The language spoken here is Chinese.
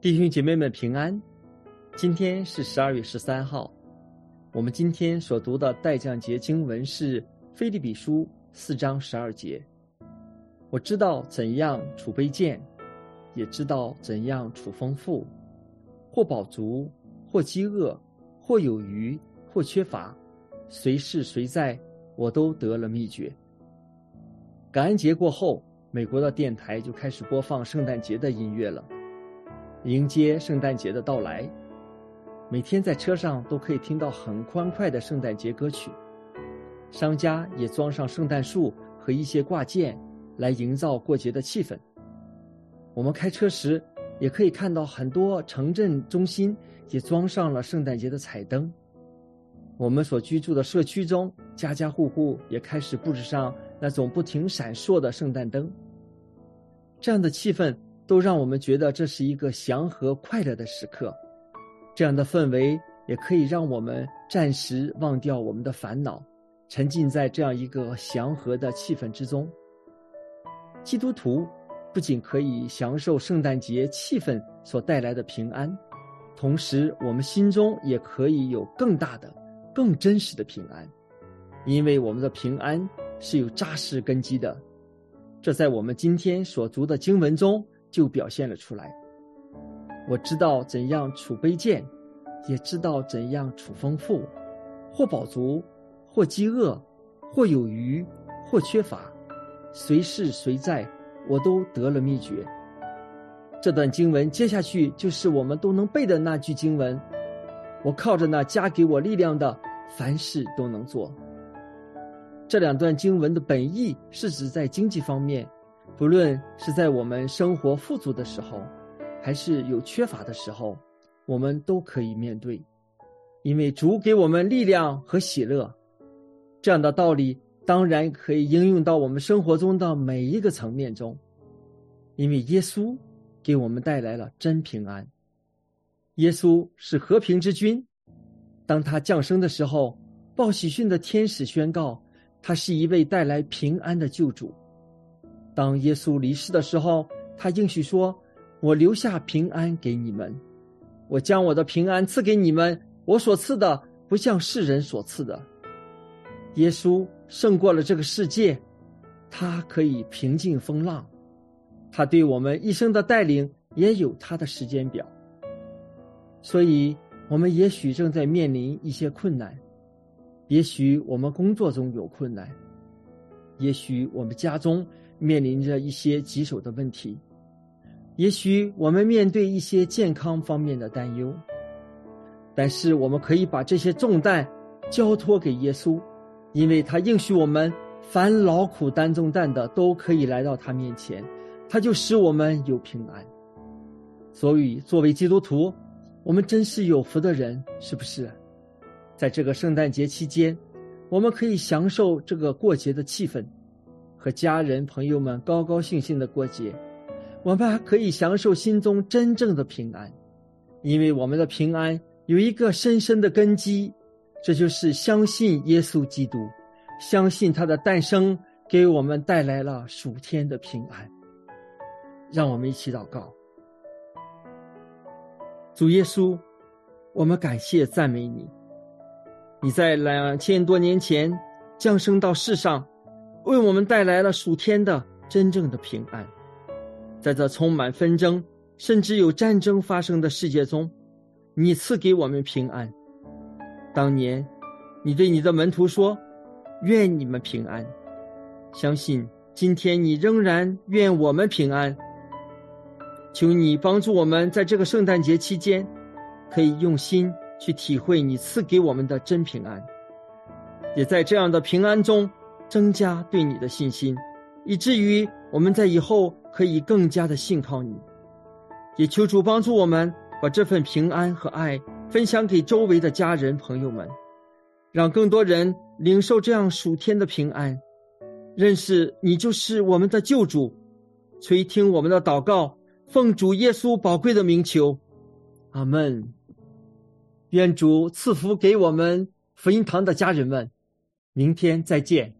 弟兄姐妹们平安，今天是十二月十三号。我们今天所读的代降节经文是《菲利比书》四章十二节。我知道怎样储备贱，也知道怎样储丰富，或饱足，或饥饿，或有余，或缺乏，随是随在，我都得了秘诀。感恩节过后，美国的电台就开始播放圣诞节的音乐了。迎接圣诞节的到来，每天在车上都可以听到很欢快的圣诞节歌曲。商家也装上圣诞树和一些挂件，来营造过节的气氛。我们开车时也可以看到很多城镇中心也装上了圣诞节的彩灯。我们所居住的社区中，家家户户也开始布置上那种不停闪烁的圣诞灯。这样的气氛。都让我们觉得这是一个祥和快乐的时刻，这样的氛围也可以让我们暂时忘掉我们的烦恼，沉浸在这样一个祥和的气氛之中。基督徒不仅可以享受圣诞节气氛所带来的平安，同时我们心中也可以有更大的、更真实的平安，因为我们的平安是有扎实根基的。这在我们今天所读的经文中。就表现了出来。我知道怎样储卑贱，也知道怎样储丰富，或饱足，或饥饿，或有余，或缺乏，随是随在，我都得了秘诀。这段经文接下去就是我们都能背的那句经文：我靠着那加给我力量的，凡事都能做。这两段经文的本意是指在经济方面。不论是在我们生活富足的时候，还是有缺乏的时候，我们都可以面对，因为主给我们力量和喜乐。这样的道理当然可以应用到我们生活中的每一个层面中，因为耶稣给我们带来了真平安。耶稣是和平之君，当他降生的时候，报喜讯的天使宣告，他是一位带来平安的救主。当耶稣离世的时候，他应许说：“我留下平安给你们，我将我的平安赐给你们。我所赐的不像世人所赐的。”耶稣胜过了这个世界，他可以平静风浪，他对我们一生的带领也有他的时间表。所以，我们也许正在面临一些困难，也许我们工作中有困难，也许我们家中。面临着一些棘手的问题，也许我们面对一些健康方面的担忧，但是我们可以把这些重担交托给耶稣，因为他应许我们，凡劳苦担重担的都可以来到他面前，他就使我们有平安。所以，作为基督徒，我们真是有福的人，是不是？在这个圣诞节期间，我们可以享受这个过节的气氛。和家人朋友们高高兴兴的过节，我们还可以享受心中真正的平安，因为我们的平安有一个深深的根基，这就是相信耶稣基督，相信他的诞生给我们带来了属天的平安。让我们一起祷告：主耶稣，我们感谢赞美你，你在两千多年前降生到世上。为我们带来了属天的真正的平安，在这充满纷争甚至有战争发生的世界中，你赐给我们平安。当年，你对你的门徒说：“愿你们平安。”相信今天你仍然愿我们平安。求你帮助我们在这个圣诞节期间，可以用心去体会你赐给我们的真平安，也在这样的平安中。增加对你的信心，以至于我们在以后可以更加的信靠你。也求主帮助我们把这份平安和爱分享给周围的家人朋友们，让更多人领受这样属天的平安，认识你就是我们的救主。垂听我们的祷告，奉主耶稣宝贵的名求，阿门。愿主赐福给我们福音堂的家人们，明天再见。